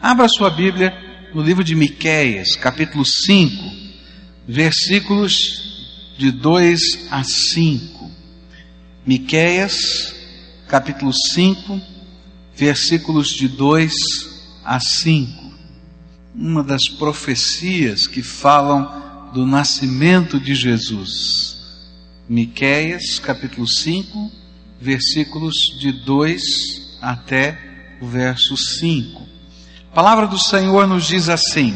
Abra sua Bíblia no livro de Miqueias, capítulo 5, versículos de 2 a 5. Miqueias, capítulo 5, versículos de 2 a 5. Uma das profecias que falam do nascimento de Jesus. Miqueias, capítulo 5, versículos de 2 até o verso 5. A palavra do Senhor nos diz assim: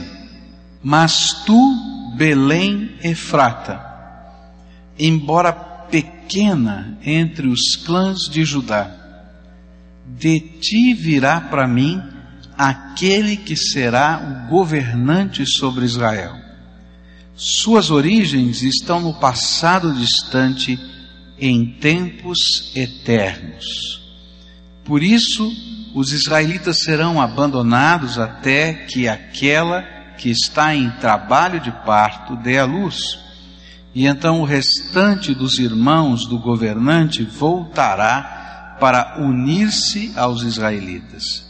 Mas tu, Belém Efrata, embora pequena entre os clãs de Judá, de ti virá para mim aquele que será o governante sobre Israel. Suas origens estão no passado distante, em tempos eternos. Por isso, os israelitas serão abandonados até que aquela que está em trabalho de parto dê a luz. E então o restante dos irmãos do governante voltará para unir-se aos israelitas.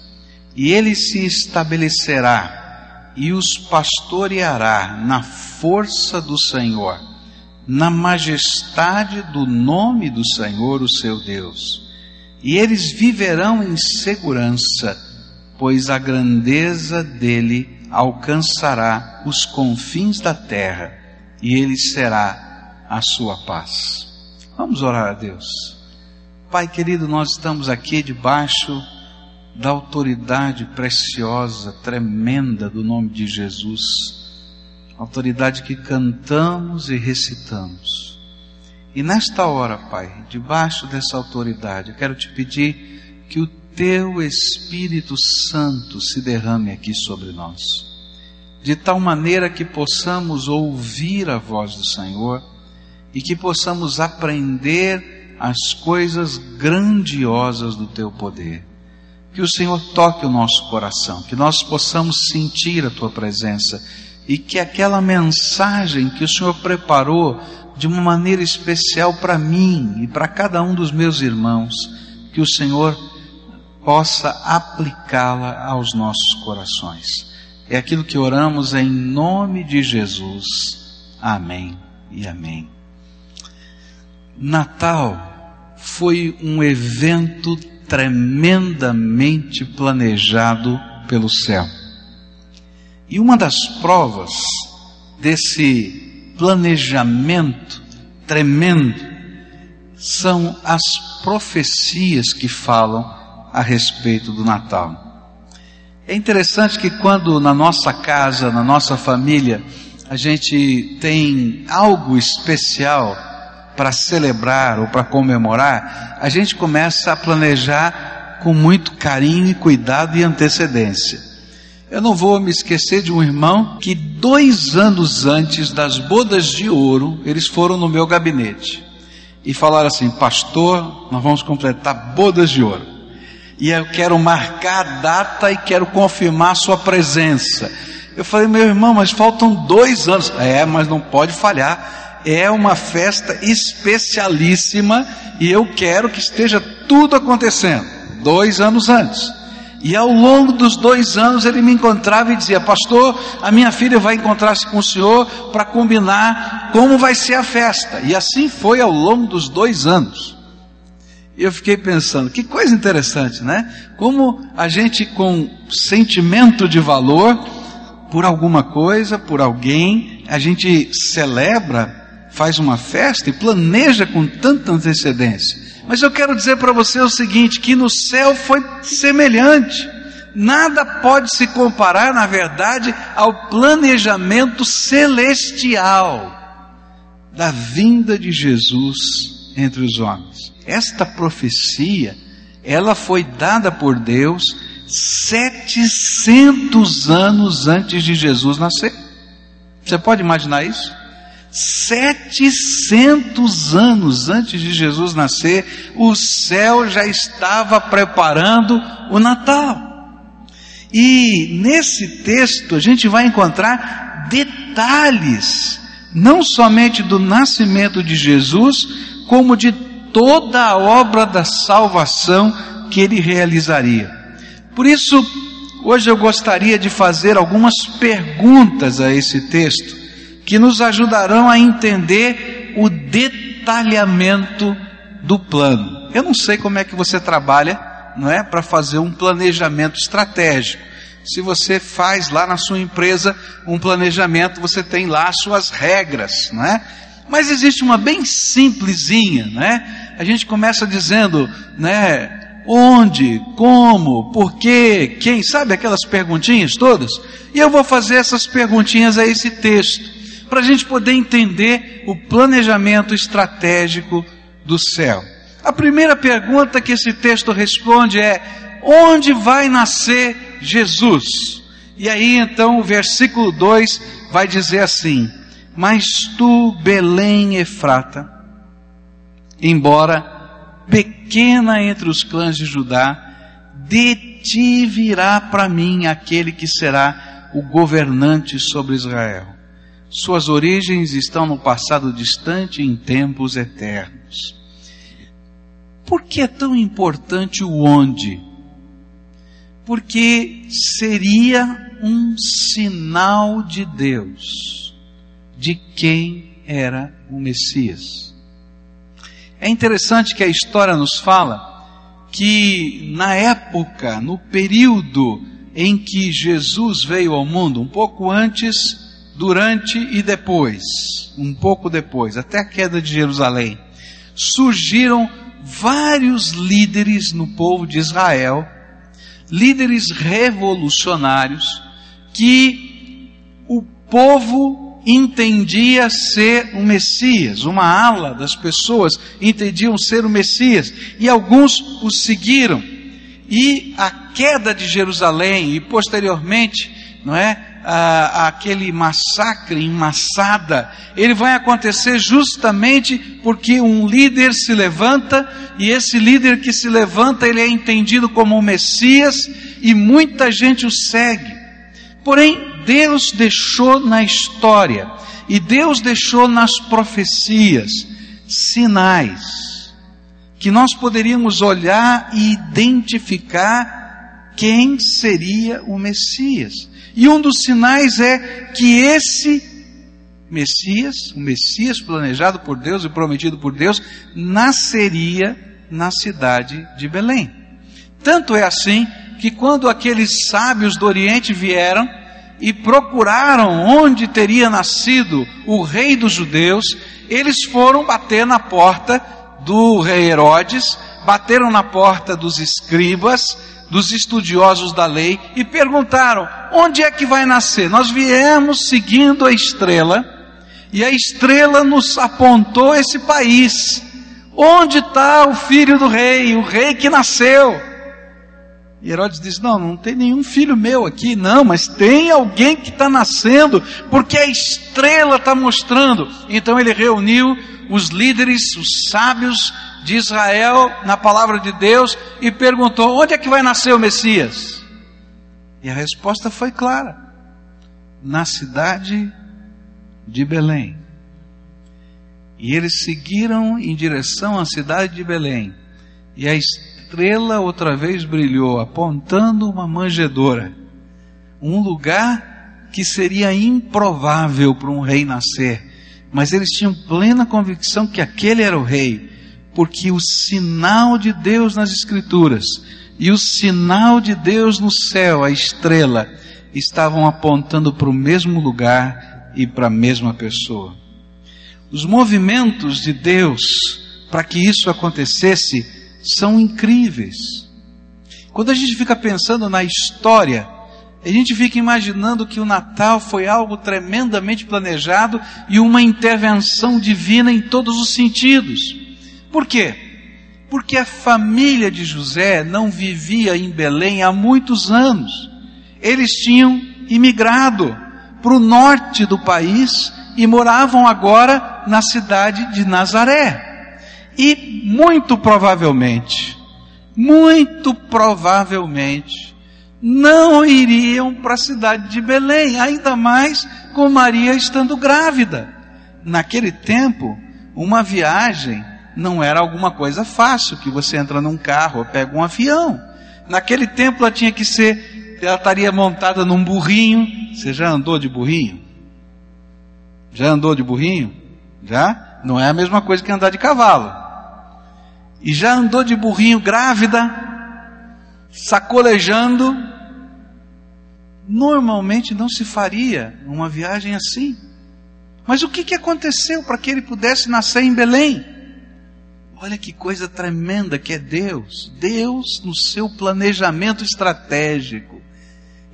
E ele se estabelecerá e os pastoreará na força do Senhor, na majestade do nome do Senhor, o seu Deus. E eles viverão em segurança, pois a grandeza dele alcançará os confins da terra, e ele será a sua paz. Vamos orar a Deus. Pai querido, nós estamos aqui debaixo da autoridade preciosa, tremenda do nome de Jesus, autoridade que cantamos e recitamos. E nesta hora, Pai, debaixo dessa autoridade, eu quero te pedir que o teu Espírito Santo se derrame aqui sobre nós, de tal maneira que possamos ouvir a voz do Senhor e que possamos aprender as coisas grandiosas do teu poder. Que o Senhor toque o nosso coração, que nós possamos sentir a tua presença e que aquela mensagem que o Senhor preparou de uma maneira especial para mim e para cada um dos meus irmãos, que o Senhor possa aplicá-la aos nossos corações. É aquilo que oramos em nome de Jesus. Amém e amém. Natal foi um evento tremendamente planejado pelo céu. E uma das provas desse planejamento tremendo são as profecias que falam a respeito do Natal. É interessante que quando na nossa casa, na nossa família, a gente tem algo especial para celebrar ou para comemorar, a gente começa a planejar com muito carinho e cuidado e antecedência. Eu não vou me esquecer de um irmão que dois anos antes das bodas de ouro, eles foram no meu gabinete e falaram assim: Pastor, nós vamos completar bodas de ouro. E eu quero marcar a data e quero confirmar a sua presença. Eu falei, meu irmão, mas faltam dois anos. É, mas não pode falhar. É uma festa especialíssima e eu quero que esteja tudo acontecendo. Dois anos antes. E ao longo dos dois anos ele me encontrava e dizia: Pastor, a minha filha vai encontrar-se com o senhor para combinar como vai ser a festa. E assim foi ao longo dos dois anos. Eu fiquei pensando: que coisa interessante, né? Como a gente, com sentimento de valor por alguma coisa, por alguém, a gente celebra, faz uma festa e planeja com tanta antecedência. Mas eu quero dizer para você o seguinte: que no céu foi semelhante. Nada pode se comparar, na verdade, ao planejamento celestial da vinda de Jesus entre os homens. Esta profecia, ela foi dada por Deus 700 anos antes de Jesus nascer. Você pode imaginar isso? 700 anos antes de Jesus nascer, o céu já estava preparando o Natal. E nesse texto a gente vai encontrar detalhes, não somente do nascimento de Jesus, como de toda a obra da salvação que ele realizaria. Por isso, hoje eu gostaria de fazer algumas perguntas a esse texto que nos ajudarão a entender o detalhamento do plano. Eu não sei como é que você trabalha, não é, para fazer um planejamento estratégico. Se você faz lá na sua empresa um planejamento, você tem lá as suas regras, não é? Mas existe uma bem simplesinha, né? A gente começa dizendo, né? Onde, como, por quê, quem, sabe aquelas perguntinhas todas? E eu vou fazer essas perguntinhas a esse texto, para a gente poder entender o planejamento estratégico do céu. A primeira pergunta que esse texto responde é: onde vai nascer Jesus? E aí então o versículo 2 vai dizer assim: mas tu, Belém Efrata, embora pequena entre os clãs de Judá, de ti virá para mim aquele que será o governante sobre Israel. Suas origens estão no passado distante em tempos eternos. Por que é tão importante o onde? Porque seria um sinal de Deus de quem era o Messias. É interessante que a história nos fala que na época, no período em que Jesus veio ao mundo, um pouco antes, durante e depois, um pouco depois, até a queda de Jerusalém, surgiram vários líderes no povo de Israel, líderes revolucionários, que o povo entendia ser o Messias, uma ala das pessoas entendiam ser o Messias, e alguns o seguiram. E a queda de Jerusalém e posteriormente, não é? Aquele massacre em Massada, ele vai acontecer justamente porque um líder se levanta e esse líder que se levanta, ele é entendido como o Messias e muita gente o segue. Porém, Deus deixou na história e Deus deixou nas profecias sinais que nós poderíamos olhar e identificar quem seria o Messias. E um dos sinais é que esse Messias, o Messias planejado por Deus e prometido por Deus, nasceria na cidade de Belém. Tanto é assim que quando aqueles sábios do Oriente vieram e procuraram onde teria nascido o rei dos judeus, eles foram bater na porta do rei Herodes, bateram na porta dos escribas, dos estudiosos da lei e perguntaram: onde é que vai nascer? Nós viemos seguindo a estrela e a estrela nos apontou esse país. Onde está o filho do rei, o rei que nasceu? E Herodes diz: Não, não tem nenhum filho meu aqui, não, mas tem alguém que está nascendo, porque a estrela está mostrando. Então ele reuniu os líderes, os sábios de Israel na palavra de Deus e perguntou: Onde é que vai nascer o Messias? E a resposta foi clara: Na cidade de Belém. E eles seguiram em direção à cidade de Belém. E a estrela outra vez brilhou, apontando uma manjedoura, um lugar que seria improvável para um rei nascer, mas eles tinham plena convicção que aquele era o rei, porque o sinal de Deus nas Escrituras e o sinal de Deus no céu, a estrela, estavam apontando para o mesmo lugar e para a mesma pessoa. Os movimentos de Deus para que isso acontecesse são incríveis. Quando a gente fica pensando na história, a gente fica imaginando que o Natal foi algo tremendamente planejado e uma intervenção divina em todos os sentidos. Por quê? Porque a família de José não vivia em Belém há muitos anos. Eles tinham imigrado para o norte do país e moravam agora na cidade de Nazaré. E muito provavelmente, muito provavelmente, não iriam para a cidade de Belém, ainda mais com Maria estando grávida. Naquele tempo, uma viagem não era alguma coisa fácil, que você entra num carro ou pega um avião. Naquele tempo ela tinha que ser ela estaria montada num burrinho. Você já andou de burrinho? Já andou de burrinho? Já? Não é a mesma coisa que andar de cavalo. E já andou de burrinho grávida, sacolejando. Normalmente não se faria uma viagem assim. Mas o que, que aconteceu para que ele pudesse nascer em Belém? Olha que coisa tremenda que é Deus. Deus, no seu planejamento estratégico,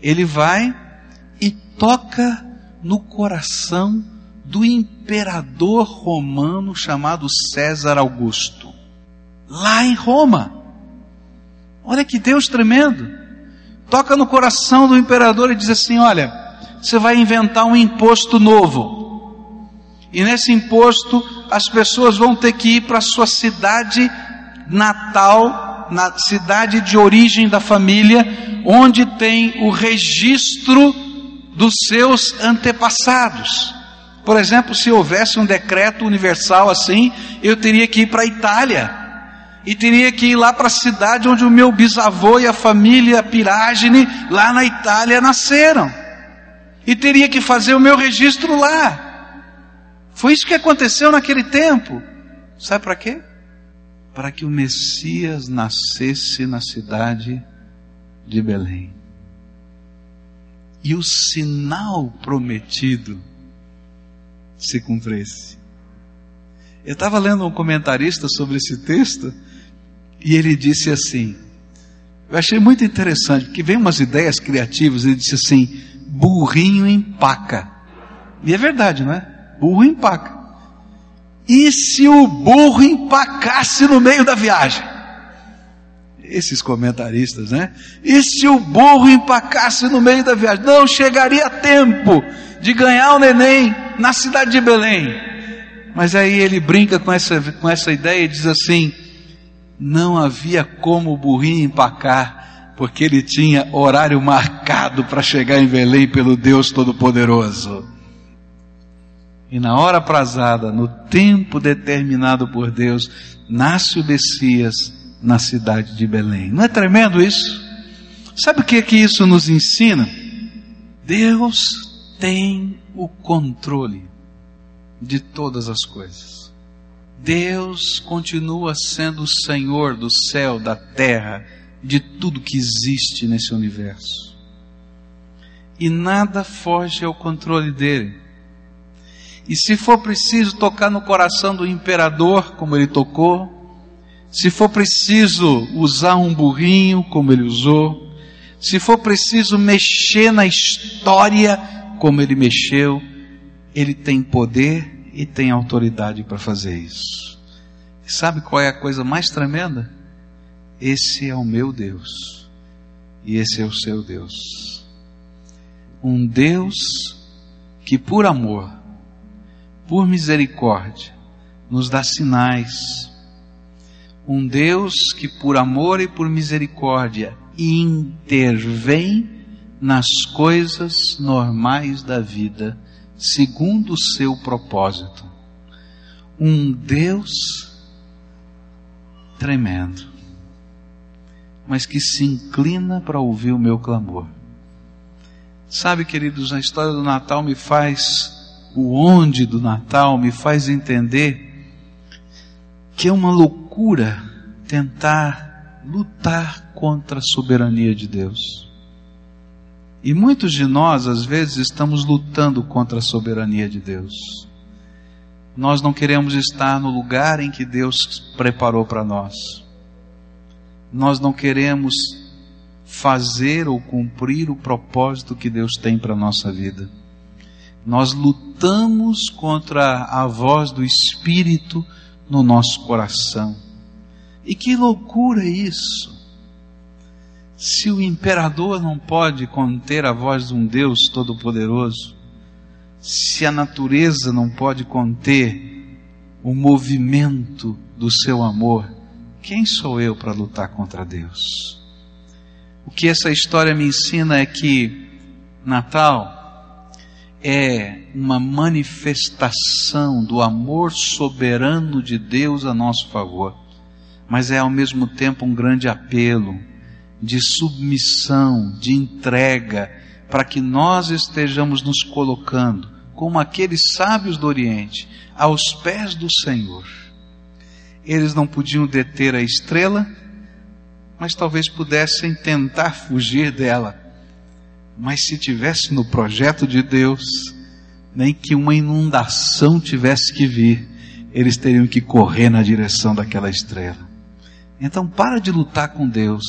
ele vai e toca no coração do imperador romano chamado César Augusto, lá em Roma. Olha que Deus tremendo. Toca no coração do imperador e diz assim: Olha, você vai inventar um imposto novo. E nesse imposto as pessoas vão ter que ir para a sua cidade natal, na cidade de origem da família, onde tem o registro dos seus antepassados. Por exemplo, se houvesse um decreto universal assim, eu teria que ir para a Itália. E teria que ir lá para a cidade onde o meu bisavô e a família Piragine, lá na Itália, nasceram. E teria que fazer o meu registro lá. Foi isso que aconteceu naquele tempo. Sabe para quê? Para que o Messias nascesse na cidade de Belém. E o sinal prometido se cumprisse. Eu estava lendo um comentarista sobre esse texto e ele disse assim: eu achei muito interessante, porque vem umas ideias criativas. Ele disse assim: burrinho empaca. E é verdade, não é? Burro empaca. E se o burro empacasse no meio da viagem? Esses comentaristas, né? E se o burro empacasse no meio da viagem? Não chegaria a tempo de ganhar o neném na cidade de Belém. Mas aí ele brinca com essa, com essa ideia e diz assim: não havia como o burrinho empacar, porque ele tinha horário marcado para chegar em Belém pelo Deus Todo-Poderoso. E na hora prazada, no tempo determinado por Deus, nasce o Messias na cidade de Belém. Não é tremendo isso? Sabe o que é que isso nos ensina? Deus tem o controle de todas as coisas. Deus continua sendo o Senhor do céu, da terra, de tudo que existe nesse universo. E nada foge ao controle dele. E se for preciso tocar no coração do imperador, como ele tocou, se for preciso usar um burrinho, como ele usou, se for preciso mexer na história como ele mexeu, ele tem poder e tem autoridade para fazer isso. E sabe qual é a coisa mais tremenda? Esse é o meu Deus e esse é o seu Deus. Um Deus que, por amor, por misericórdia, nos dá sinais. Um Deus que, por amor e por misericórdia, intervém nas coisas normais da vida, segundo o seu propósito. Um Deus tremendo, mas que se inclina para ouvir o meu clamor. Sabe, queridos, a história do Natal me faz, o onde do Natal me faz entender que é uma loucura tentar lutar contra a soberania de Deus. E muitos de nós, às vezes, estamos lutando contra a soberania de Deus. Nós não queremos estar no lugar em que Deus preparou para nós. Nós não queremos fazer ou cumprir o propósito que Deus tem para a nossa vida. Nós lutamos contra a voz do Espírito no nosso coração. E que loucura isso! Se o imperador não pode conter a voz de um Deus todo-poderoso, se a natureza não pode conter o movimento do seu amor, quem sou eu para lutar contra Deus? O que essa história me ensina é que Natal é uma manifestação do amor soberano de Deus a nosso favor, mas é ao mesmo tempo um grande apelo de submissão, de entrega, para que nós estejamos nos colocando, como aqueles sábios do Oriente, aos pés do Senhor. Eles não podiam deter a estrela, mas talvez pudessem tentar fugir dela. Mas se tivesse no projeto de Deus, nem que uma inundação tivesse que vir, eles teriam que correr na direção daquela estrela. Então para de lutar com Deus,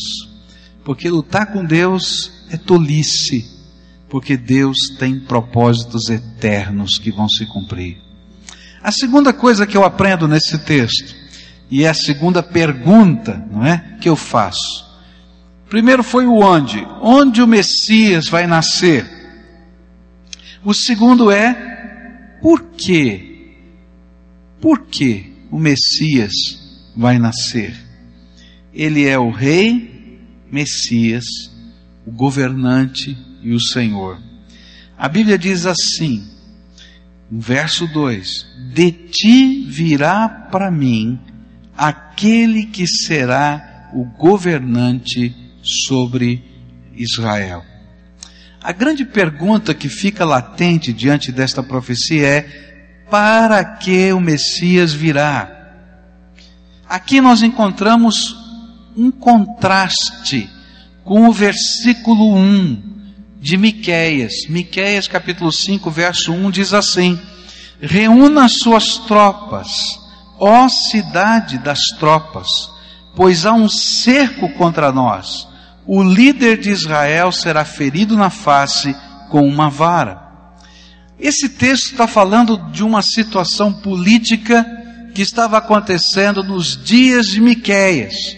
porque lutar com Deus é tolice, porque Deus tem propósitos eternos que vão se cumprir. A segunda coisa que eu aprendo nesse texto, e é a segunda pergunta, não é, que eu faço. Primeiro foi o onde, onde o Messias vai nascer. O segundo é por quê? Por que o Messias vai nascer? Ele é o rei Messias, o governante e o Senhor. A Bíblia diz assim, verso 2: De ti virá para mim aquele que será o governante sobre Israel. A grande pergunta que fica latente diante desta profecia é: para que o Messias virá? Aqui nós encontramos um contraste com o versículo 1 de Miqueias. Miqueias capítulo 5, verso 1 diz assim: Reúna suas tropas, ó cidade das tropas, pois há um cerco contra nós. O líder de Israel será ferido na face com uma vara. Esse texto está falando de uma situação política que estava acontecendo nos dias de Miqueias.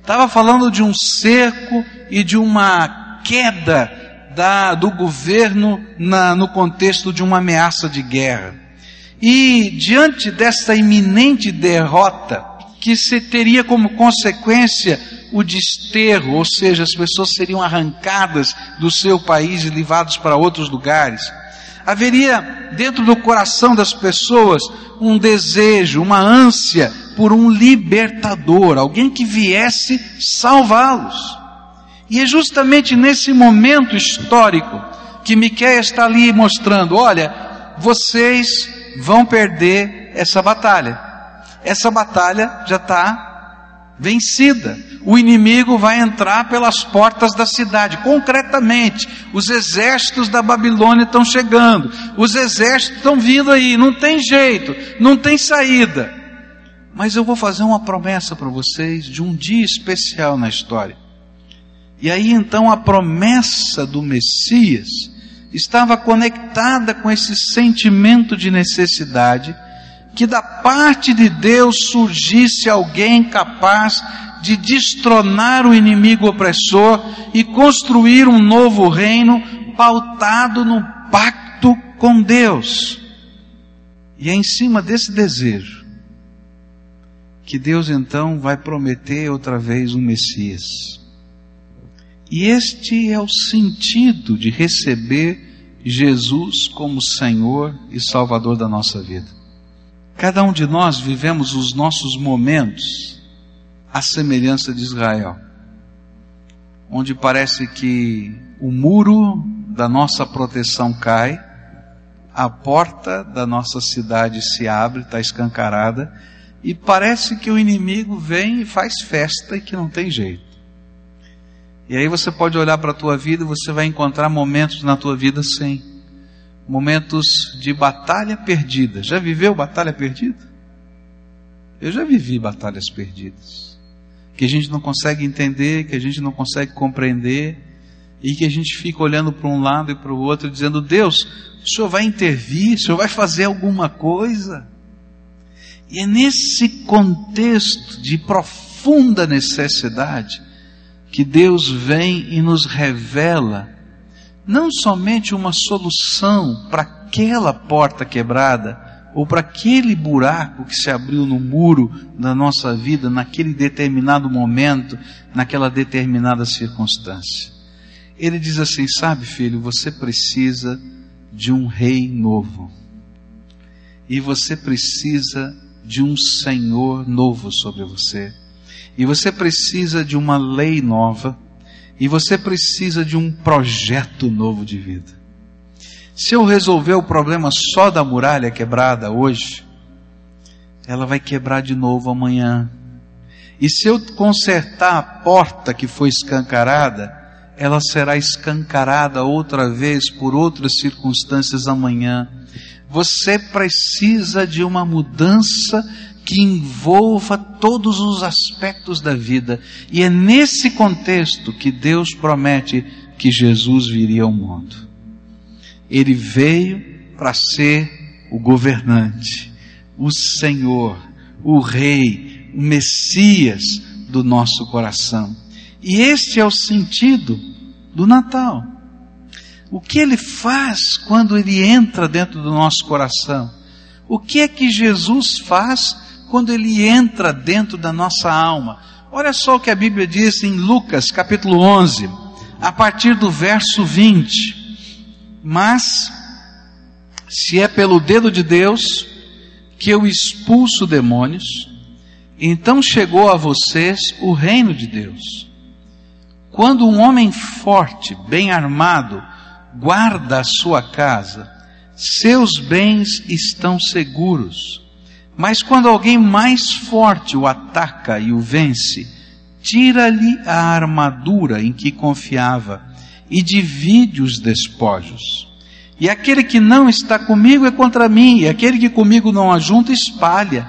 Estava falando de um cerco e de uma queda da, do governo na, no contexto de uma ameaça de guerra. E diante desta iminente derrota, que se teria como consequência o desterro, ou seja, as pessoas seriam arrancadas do seu país e levadas para outros lugares, haveria dentro do coração das pessoas um desejo, uma ânsia por um libertador, alguém que viesse salvá-los. E é justamente nesse momento histórico que Miqueias está ali mostrando: olha, vocês vão perder essa batalha. Essa batalha já está vencida. O inimigo vai entrar pelas portas da cidade. Concretamente, os exércitos da Babilônia estão chegando. Os exércitos estão vindo aí. Não tem jeito, não tem saída. Mas eu vou fazer uma promessa para vocês de um dia especial na história. E aí então a promessa do Messias estava conectada com esse sentimento de necessidade que da parte de Deus surgisse alguém capaz de destronar o inimigo opressor e construir um novo reino pautado no pacto com Deus. E é em cima desse desejo que Deus então vai prometer outra vez um Messias. E este é o sentido de receber Jesus como Senhor e Salvador da nossa vida. Cada um de nós vivemos os nossos momentos à semelhança de Israel, onde parece que o muro da nossa proteção cai, a porta da nossa cidade se abre, está escancarada, e parece que o inimigo vem e faz festa e que não tem jeito. E aí você pode olhar para a tua vida e você vai encontrar momentos na tua vida sim. Momentos de batalha perdida. Já viveu batalha perdida? Eu já vivi batalhas perdidas. Que a gente não consegue entender, que a gente não consegue compreender, e que a gente fica olhando para um lado e para o outro, dizendo: Deus, o Senhor vai intervir, o Senhor vai fazer alguma coisa. E é nesse contexto de profunda necessidade que Deus vem e nos revela não somente uma solução para aquela porta quebrada ou para aquele buraco que se abriu no muro da nossa vida naquele determinado momento, naquela determinada circunstância. Ele diz assim: Sabe, filho, você precisa de um rei novo. E você precisa de um Senhor novo sobre você. E você precisa de uma lei nova, E você precisa de um projeto novo de vida. Se eu resolver o problema só da muralha quebrada hoje, ela vai quebrar de novo amanhã. E se eu consertar a porta que foi escancarada, ela será escancarada outra vez por outras circunstâncias amanhã. Você precisa de uma mudança que envolva todos os aspectos da vida. E é nesse contexto que Deus promete que Jesus viria ao mundo. Ele veio para ser o governante, o Senhor, o Rei, o Messias do nosso coração. E este é o sentido do Natal. O que ele faz quando ele entra dentro do nosso coração? O que é que Jesus faz quando ele entra dentro da nossa alma? Olha só o que a Bíblia diz em Lucas capítulo 11, a partir do verso 20. Mas, se é pelo dedo de Deus que eu expulso demônios, então chegou a vocês o reino de Deus. Quando um homem forte, bem armado, guarda a sua casa, seus bens estão seguros. Mas quando alguém mais forte o ataca e o vence, tira-lhe a armadura em que confiava e divide os despojos. E aquele que não está comigo é contra mim, e aquele que comigo não ajunta espalha.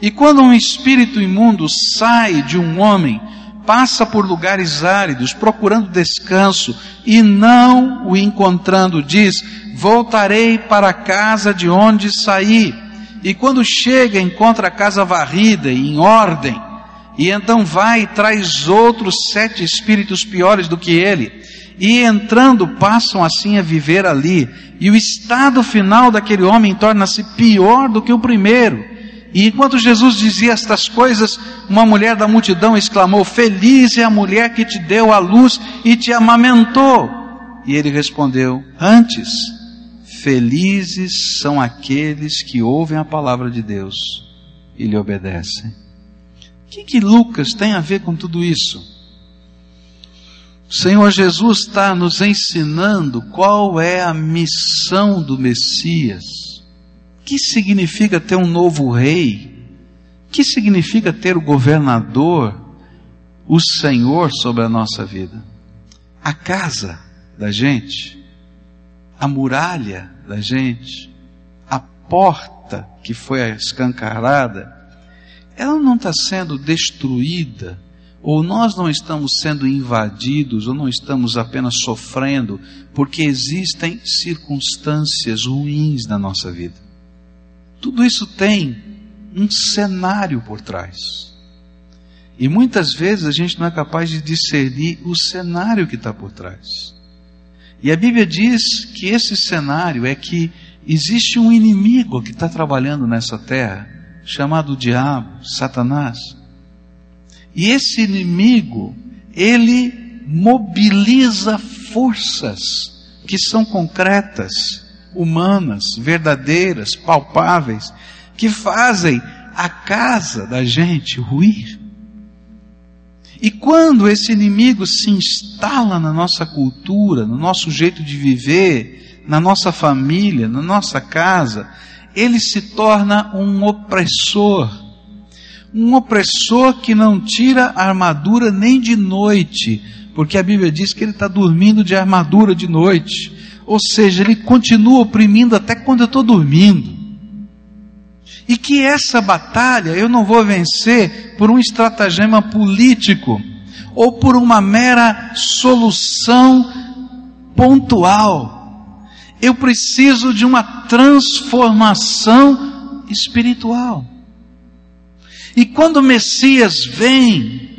E quando um espírito imundo sai de um homem, passa por lugares áridos, procurando descanso, e não o encontrando, diz: Voltarei para a casa de onde saí. E quando chega, encontra a casa varrida e em ordem. E então vai e traz outros sete espíritos piores do que ele. E entrando, passam assim a viver ali. E o estado final daquele homem torna-se pior do que o primeiro. E enquanto Jesus dizia estas coisas, uma mulher da multidão exclamou: Feliz é a mulher que te deu a luz e te amamentou. E ele respondeu: Antes, felizes são aqueles que ouvem a palavra de Deus e lhe obedecem. O que, que Lucas tem a ver com tudo isso? O Senhor Jesus está nos ensinando qual é a missão do Messias que significa ter um novo rei? O que significa ter o governador, o Senhor sobre a nossa vida? A casa da gente, a muralha da gente, a porta que foi escancarada, ela não está sendo destruída, ou nós não estamos sendo invadidos, ou não estamos apenas sofrendo, porque existem circunstâncias ruins na nossa vida. Tudo isso tem um cenário por trás. E muitas vezes a gente não é capaz de discernir o cenário que está por trás. E a Bíblia diz que esse cenário é que existe um inimigo que está trabalhando nessa terra, chamado diabo, Satanás. E esse inimigo, ele mobiliza forças que são concretas humanas, verdadeiras, palpáveis, que fazem a casa da gente ruir. E quando esse inimigo se instala na nossa cultura, no nosso jeito de viver, na nossa família, na nossa casa, ele se torna um opressor. Um opressor que não tira a armadura nem de noite, porque a Bíblia diz que ele está dormindo de armadura de noite. Ou seja, ele continua oprimindo até quando eu estou dormindo. E que essa batalha eu não vou vencer por um estratagema político ou por uma mera solução pontual. Eu preciso de uma transformação espiritual. E quando o Messias vem,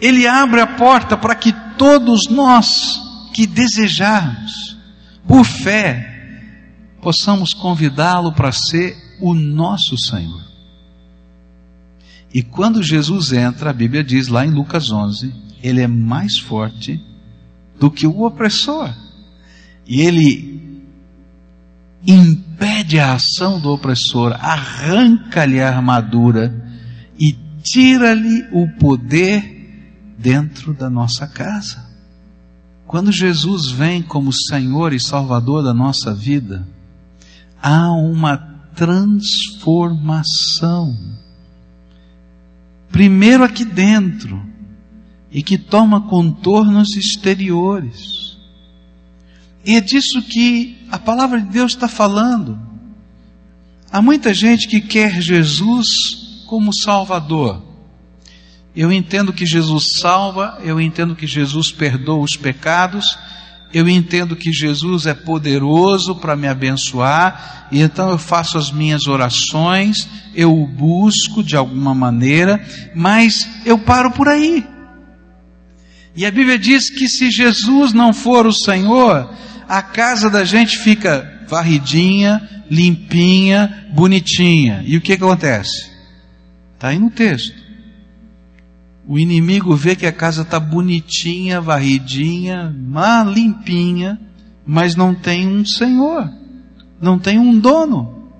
ele abre a porta para que todos nós que desejarmos, por fé, possamos convidá-lo para ser o nosso Senhor. E quando Jesus entra, a Bíblia diz lá em Lucas 11, ele é mais forte do que o opressor. E ele impede a ação do opressor, arranca-lhe a armadura e tira-lhe o poder dentro da nossa casa. Quando Jesus vem como Senhor e Salvador da nossa vida, há uma transformação. Primeiro aqui dentro, e que toma contornos exteriores. E é disso que a palavra de Deus está falando. Há muita gente que quer Jesus como Salvador. Eu entendo que Jesus salva, eu entendo que Jesus perdoa os pecados, eu entendo que Jesus é poderoso para me abençoar, e então eu faço as minhas orações, eu o busco de alguma maneira, mas eu paro por aí. E a Bíblia diz que se Jesus não for o Senhor, a casa da gente fica varridinha, limpinha, bonitinha. E o que, que acontece? Está aí no texto. O inimigo vê que a casa está bonitinha, varridinha, má, limpinha, mas não tem um senhor, não tem um dono.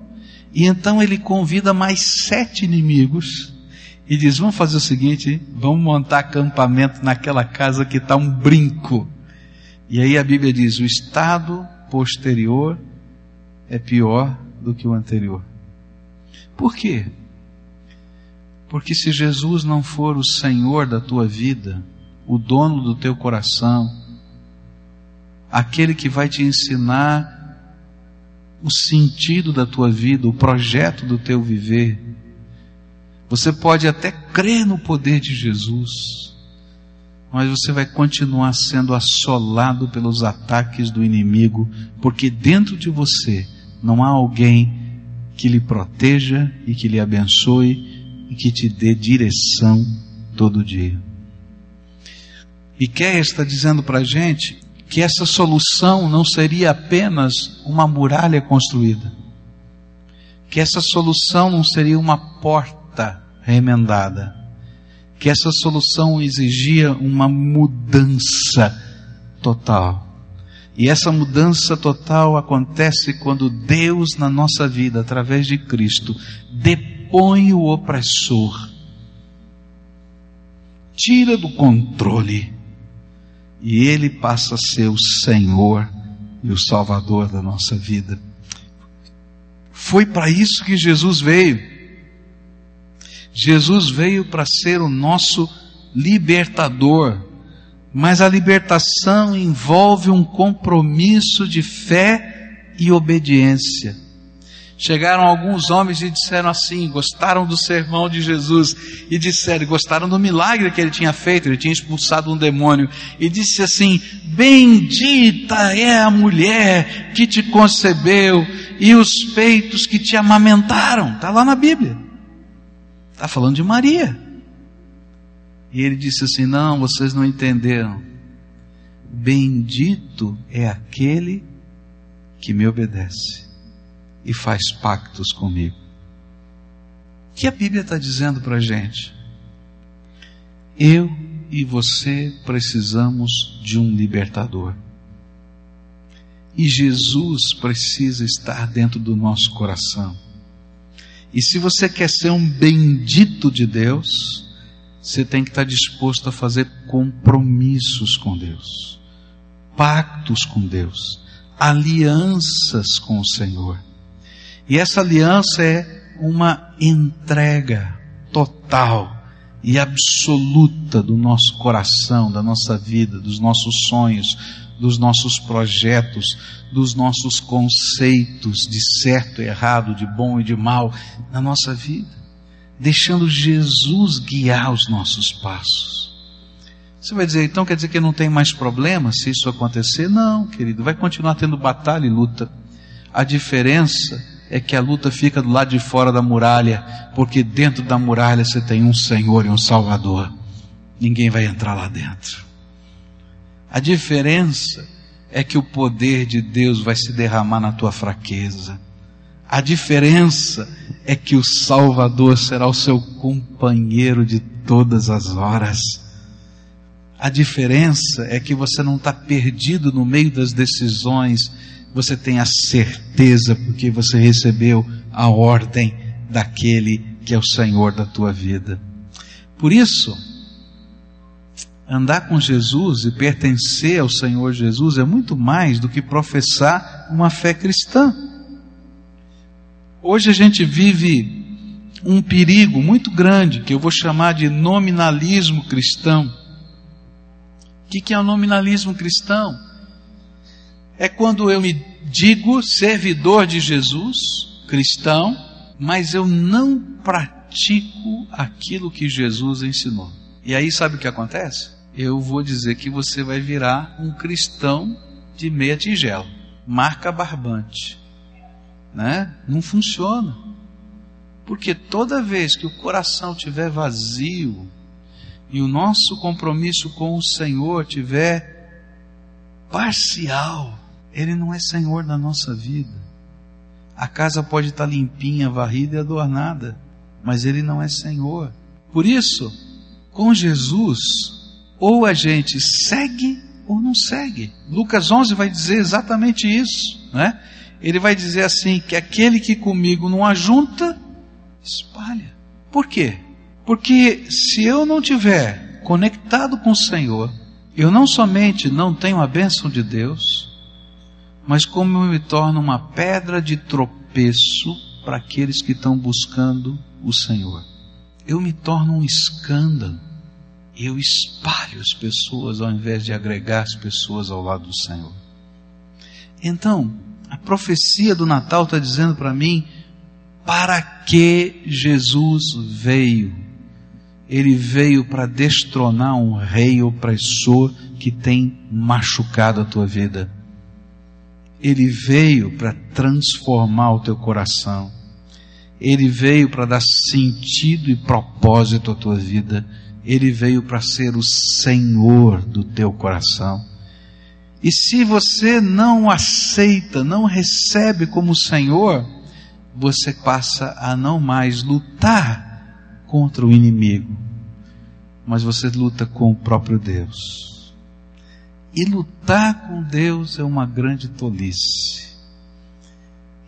E então ele convida mais sete inimigos e diz: Vamos fazer o seguinte, vamos montar acampamento naquela casa que está um brinco. E aí a Bíblia diz: o estado posterior é pior do que o anterior. Por quê? Porque se Jesus não for o Senhor da tua vida, o dono do teu coração, aquele que vai te ensinar o sentido da tua vida, o projeto do teu viver, você pode até crer no poder de Jesus, mas você vai continuar sendo assolado pelos ataques do inimigo, porque dentro de você não há alguém que lhe proteja e que lhe abençoe e que te dê direção todo dia. Miqueias está dizendo para a gente que essa solução não seria apenas uma muralha construída, que essa solução não seria uma porta remendada, que essa solução exigia uma mudança total. E essa mudança total acontece quando Deus na nossa vida, através de Cristo, deposita depõe o opressor, tira do controle, e ele passa a ser o Senhor e o Salvador da nossa vida. Foi para isso que Jesus veio. Jesus veio para ser o nosso libertador, mas a libertação envolve um compromisso de fé e obediência. Chegaram alguns homens e disseram assim, gostaram do sermão de Jesus e disseram, gostaram do milagre que ele tinha feito, ele tinha expulsado um demônio e disse assim: Bendita é a mulher que te concebeu e os peitos que te amamentaram. Está lá na Bíblia. Está falando de Maria. E ele disse assim: Não, vocês não entenderam. Bendito é aquele que me obedece e faz pactos comigo. O que a Bíblia está dizendo para a gente? Eu e você precisamos de um libertador. E Jesus precisa estar dentro do nosso coração. E se você quer ser um bendito de Deus, você tem que estar disposto a fazer compromissos com Deus, pactos com Deus, alianças com o Senhor. E essa aliança é uma entrega total e absoluta do nosso coração, da nossa vida, dos nossos sonhos, dos nossos projetos, dos nossos conceitos de certo e errado, de bom e de mal na nossa vida, deixando Jesus guiar os nossos passos. Você vai dizer, então quer dizer que não tem mais problema se isso acontecer? Não, querido, vai continuar tendo batalha e luta. A diferença é que a luta fica do lado de fora da muralha, porque dentro da muralha você tem um Senhor e um Salvador. Ninguém vai entrar lá dentro. A diferença é que o poder de Deus vai se derramar na tua fraqueza. A diferença é que o Salvador será o seu companheiro de todas as horas. A diferença é que você não está perdido no meio das decisões você tem a certeza, porque você recebeu a ordem daquele que é o Senhor da tua vida. Por isso, Andar com Jesus e pertencer ao Senhor Jesus é muito mais do que professar uma fé cristã. Hoje a gente vive um perigo muito grande que eu vou chamar de nominalismo cristão. O que é o nominalismo cristão? É quando eu me digo servidor de Jesus, cristão, mas eu não pratico aquilo que Jesus ensinou. E aí sabe o que acontece? Eu vou dizer que você vai virar um cristão de meia tigela, marca barbante, né? Não funciona. Porque toda vez que o coração tiver vazio e o nosso compromisso com o Senhor tiver parcial, ele não é Senhor da nossa vida. A casa pode estar limpinha, varrida e adornada, mas ele não é Senhor. Por isso, com Jesus, ou a gente segue ou não segue. Lucas 11 vai dizer exatamente isso, né? Ele vai dizer assim que aquele que comigo não ajunta, espalha. Por quê? Porque se eu não tiver conectado com o Senhor, eu não somente não tenho a bênção de Deus, mas como eu me torno uma pedra de tropeço para aqueles que estão buscando o Senhor. Eu me torno um escândalo. Eu espalho as pessoas ao invés de agregar as pessoas ao lado do Senhor. Então, a profecia do Natal está dizendo para mim para que Jesus veio. Ele veio para destronar um rei opressor que tem machucado a tua vida. Ele veio para transformar o teu coração. Ele veio para dar sentido e propósito à tua vida. Ele veio para ser o Senhor do teu coração. E se você não aceita, não recebe como Senhor, você passa a não mais lutar contra o inimigo, mas você luta com o próprio Deus. E lutar com Deus é uma grande tolice.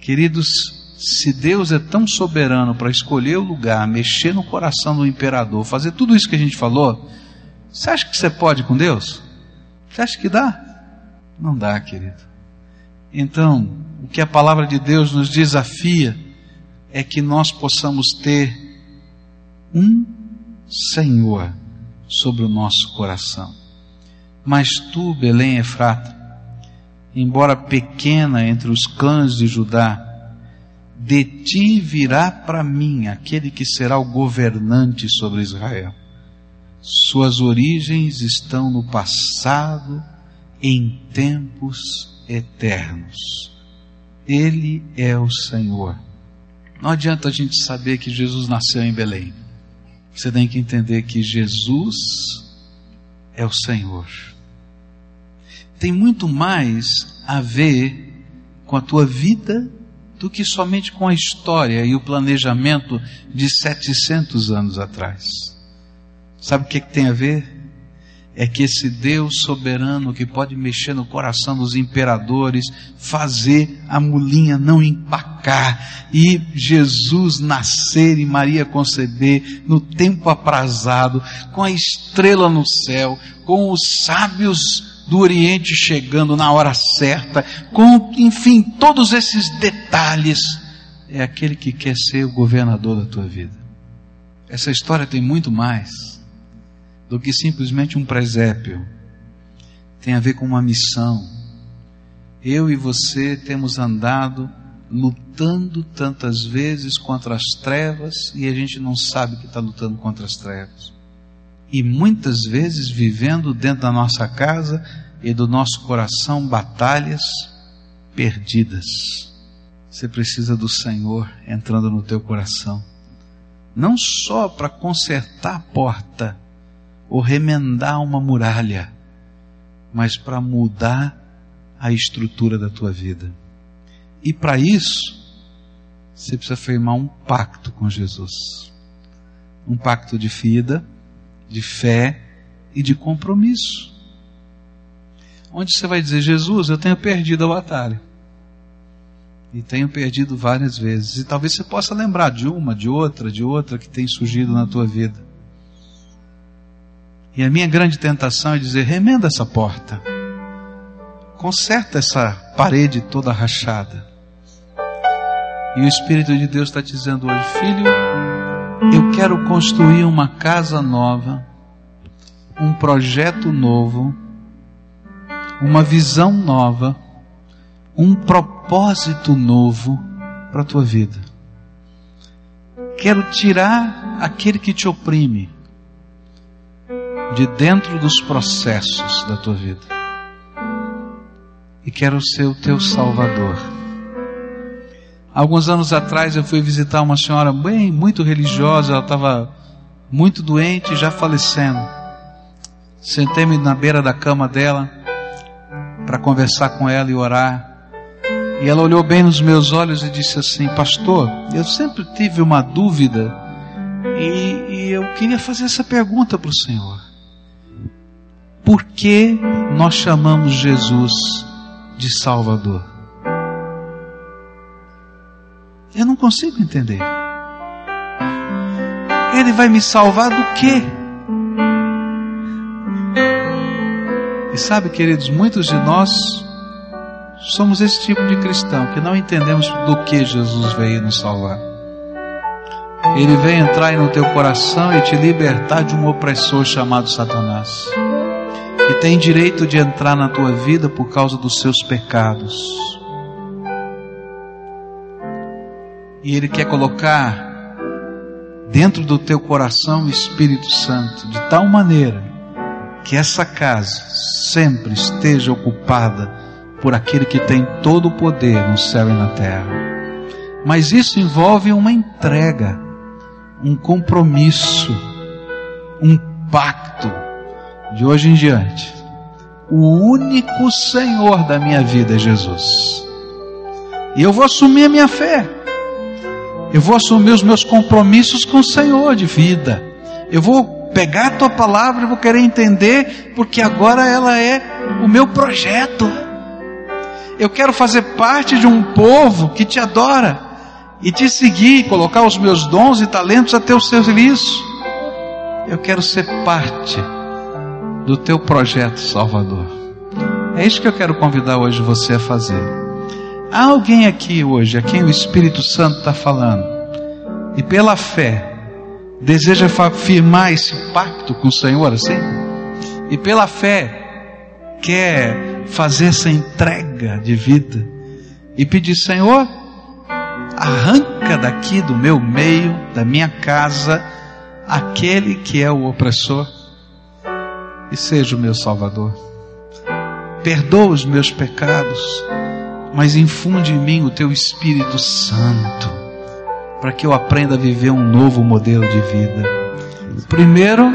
Queridos, se Deus é tão soberano para escolher o lugar, mexer no coração do imperador, fazer tudo isso que a gente falou, você acha que você pode com Deus? Você acha que dá? Não dá, querido. Então, o que a palavra de Deus nos desafia é que nós possamos ter um Senhor sobre o nosso coração. Mas tu, Belém Efrata, embora pequena entre os clãs de Judá, de ti virá para mim aquele que será o governante sobre Israel. Suas origens estão no passado, em tempos eternos. Ele é o Senhor. Não adianta a gente saber que Jesus nasceu em Belém. Você tem que entender que Jesus é o Senhor. Tem muito mais a ver com a tua vida do que somente com a história e o planejamento de 700 anos atrás. Sabe o que, é que tem a ver? é que esse Deus soberano que pode mexer no coração dos imperadores, fazer a mulinha não empacar e Jesus nascer e Maria conceber no tempo aprazado, com a estrela no céu, com os sábios do Oriente chegando na hora certa, com, enfim, todos esses detalhes, é aquele que quer ser o governador da tua vida. Essa história tem muito mais do que simplesmente um presépio. Tem a ver com uma missão. Eu e você temos andado lutando tantas vezes contra as trevas e a gente não sabe que está lutando contra as trevas. E muitas vezes vivendo dentro da nossa casa e do nosso coração batalhas perdidas. Você precisa do Senhor entrando no teu coração. Não só para consertar a porta, ou remendar uma muralha, mas para mudar a estrutura da tua vida. E para isso, você precisa firmar um pacto com Jesus. Um pacto de vida, de fé e de compromisso. Onde você vai dizer, Jesus, eu tenho perdido a batalha. E tenho perdido várias vezes. E talvez você possa lembrar de uma, de outra, de outra que tem surgido na tua vida. E a minha grande tentação é dizer: remenda essa porta, conserta essa parede toda rachada. E o Espírito de Deus está dizendo hoje, filho, eu quero construir uma casa nova, um projeto novo, uma visão nova, um propósito novo para a tua vida. Quero tirar aquele que te oprime de dentro dos processos da tua vida. E quero ser o teu salvador. Alguns anos atrás eu fui visitar uma senhora bem, muito religiosa, ela estava muito doente, já falecendo. Sentei-me na beira da cama dela para conversar com ela e orar. E ela olhou bem nos meus olhos e disse assim: Pastor, eu sempre tive uma dúvida e, e eu queria fazer essa pergunta para o Senhor. Por que nós chamamos Jesus de Salvador? Eu não consigo entender. Ele vai me salvar do quê? E sabe, queridos, muitos de nós somos esse tipo de cristão que não entendemos do que Jesus veio nos salvar. Ele veio entrar no teu coração e te libertar de um opressor chamado Satanás. E tem direito de entrar na tua vida por causa dos seus pecados. E Ele quer colocar dentro do teu coração o Espírito Santo de tal maneira que essa casa sempre esteja ocupada por aquele que tem todo o poder no céu e na terra. Mas isso envolve uma entrega, um compromisso, um pacto de hoje em diante. O único Senhor da minha vida é Jesus. E eu vou assumir a minha fé. Eu vou assumir os meus compromissos com o Senhor de vida. Eu vou pegar a tua palavra e vou querer entender, porque agora ela é o meu projeto. Eu quero fazer parte de um povo que te adora e te seguir, colocar os meus dons e talentos a teu serviço. Eu quero ser parte do teu projeto Salvador. É isso que eu quero convidar hoje você a fazer. Há alguém aqui hoje a quem o Espírito Santo está falando e pela fé deseja firmar esse pacto com o Senhor assim? E pela fé quer fazer essa entrega de vida e pedir: Senhor, arranca daqui do meu meio, da minha casa, aquele que é o opressor e seja o meu Salvador. Perdoa os meus pecados, mas infunde em mim o teu Espírito Santo, para que eu aprenda a viver um novo modelo de vida. Primeiro,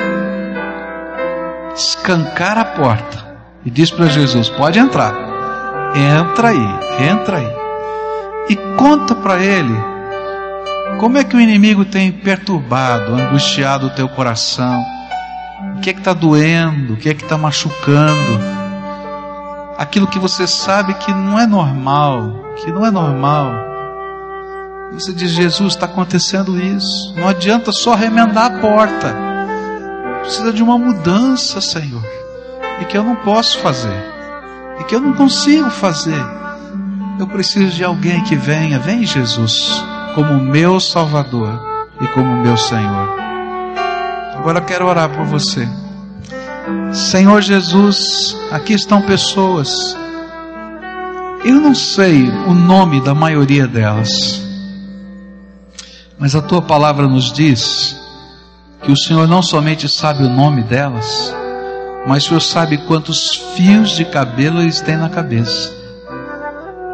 escancar a porta e diz para Jesus: Pode entrar, entra aí, entra aí. E conta para ele como é que o inimigo tem perturbado, angustiado o teu coração. O que é que está doendo, o que é que está machucando. Aquilo que você sabe que não é normal, que não é normal. Você diz, Jesus, está acontecendo isso. Não adianta só remendar a porta. Precisa de uma mudança, Senhor e que eu não posso fazer, e que eu não consigo fazer. Eu preciso de alguém que venha, vem Jesus, como meu Salvador e como meu Senhor. Agora eu quero orar por você. Senhor Jesus, aqui estão pessoas. Eu não sei o nome da maioria delas, mas a tua palavra nos diz que o Senhor não somente sabe o nome delas, mas o Senhor sabe quantos fios de cabelo eles têm na cabeça.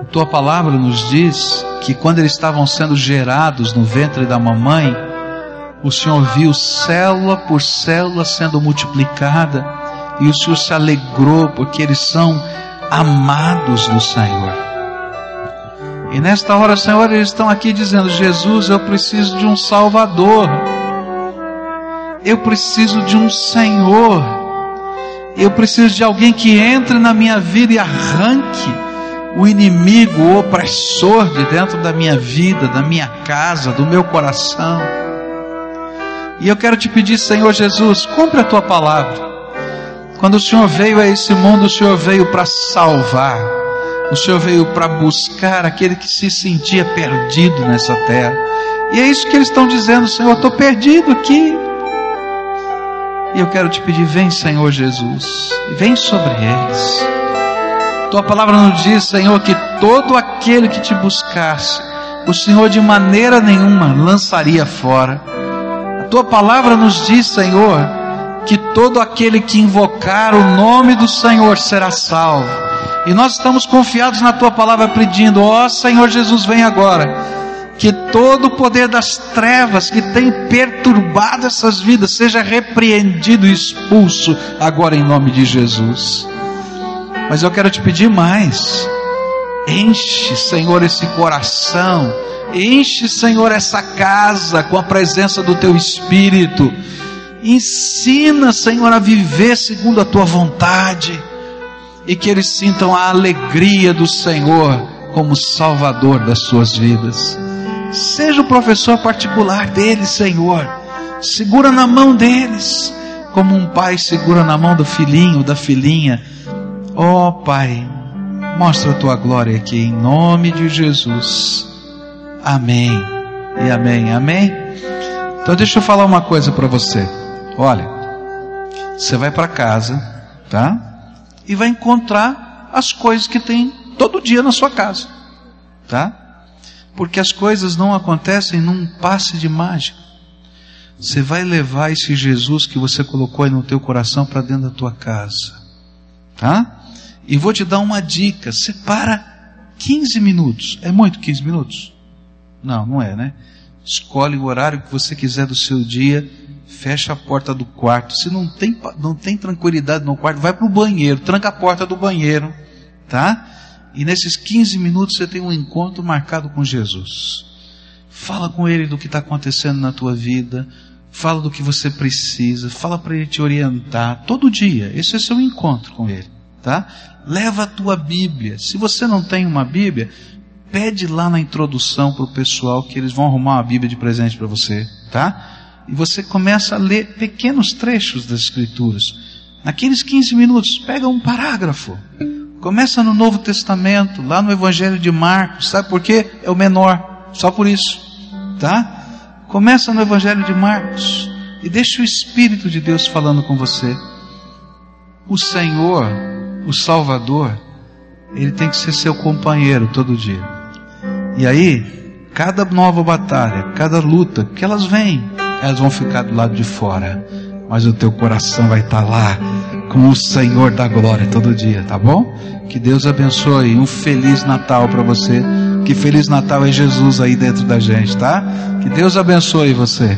A tua palavra nos diz que quando eles estavam sendo gerados no ventre da mamãe, o Senhor viu célula por célula sendo multiplicada e o Senhor se alegrou porque eles são amados do Senhor. E nesta hora, Senhor, eles estão aqui dizendo: Jesus, eu preciso de um Salvador, eu preciso de um Senhor. Eu preciso de alguém que entre na minha vida e arranque o inimigo, o opressor de dentro da minha vida, da minha casa, do meu coração. E eu quero te pedir, Senhor Jesus, cumpre a tua palavra. Quando o Senhor veio a esse mundo, o Senhor veio para salvar. O Senhor veio para buscar aquele que se sentia perdido nessa terra. E é isso que eles estão dizendo, Senhor, estou perdido aqui. E eu quero te pedir, vem, Senhor Jesus, vem sobre eles. Tua palavra nos diz, Senhor, que todo aquele que te buscasse, o Senhor de maneira nenhuma lançaria fora. Tua palavra nos diz, Senhor, que todo aquele que invocar o nome do Senhor será salvo. E nós estamos confiados na tua palavra pedindo, ó oh, Senhor Jesus, vem agora. Que todo o poder das trevas que tem perturbado essas vidas seja repreendido e expulso agora em nome de Jesus. Mas eu quero te pedir mais. Enche, Senhor, esse coração. Enche, Senhor, essa casa com a presença do teu Espírito. Ensina, Senhor, a viver segundo a tua vontade. E que eles sintam a alegria do Senhor como Salvador das suas vidas. Seja o professor particular deles, Senhor. Segura na mão deles, como um pai segura na mão do filhinho, da filhinha Ó oh, Pai, mostra a tua glória aqui em nome de Jesus. Amém. E amém. Amém. Então deixa eu falar uma coisa para você. Olha, você vai para casa, tá? E vai encontrar as coisas que tem todo dia na sua casa, tá? Porque as coisas não acontecem num passe de mágica. Você vai levar esse Jesus que você colocou aí no teu coração para dentro da tua casa, tá? E vou te dar uma dica: separa 15 minutos. É muito 15 minutos? Não, não é, né? Escolhe o horário que você quiser do seu dia, fecha a porta do quarto. Se não tem, não tem tranquilidade no quarto, vai para o banheiro, tranca a porta do banheiro, tá? E nesses 15 minutos você tem um encontro marcado com Jesus. Fala com Ele do que está acontecendo na tua vida, fala do que você precisa, fala para Ele te orientar todo dia. Esse é seu encontro com Ele, tá? leva a tua Bíblia. Se você não tem uma Bíblia, pede lá na introdução para o pessoal que eles vão arrumar uma Bíblia de presente para você, tá? E você começa a ler pequenos trechos das Escrituras. Naqueles 15 minutos, pega um parágrafo. Começa no Novo Testamento, lá no Evangelho de Marcos, sabe por quê? É o menor, só por isso, tá? Começa no Evangelho de Marcos e deixa o Espírito de Deus falando com você. O Senhor o Salvador, ele tem que ser seu companheiro todo dia. E aí, cada nova batalha, cada luta que elas vêm, elas vão ficar do lado de fora, mas o teu coração vai estar lá com o Senhor da glória todo dia, tá bom? Que Deus abençoe, um feliz Natal para você. Que feliz Natal é Jesus aí dentro da gente, tá? Que Deus abençoe você.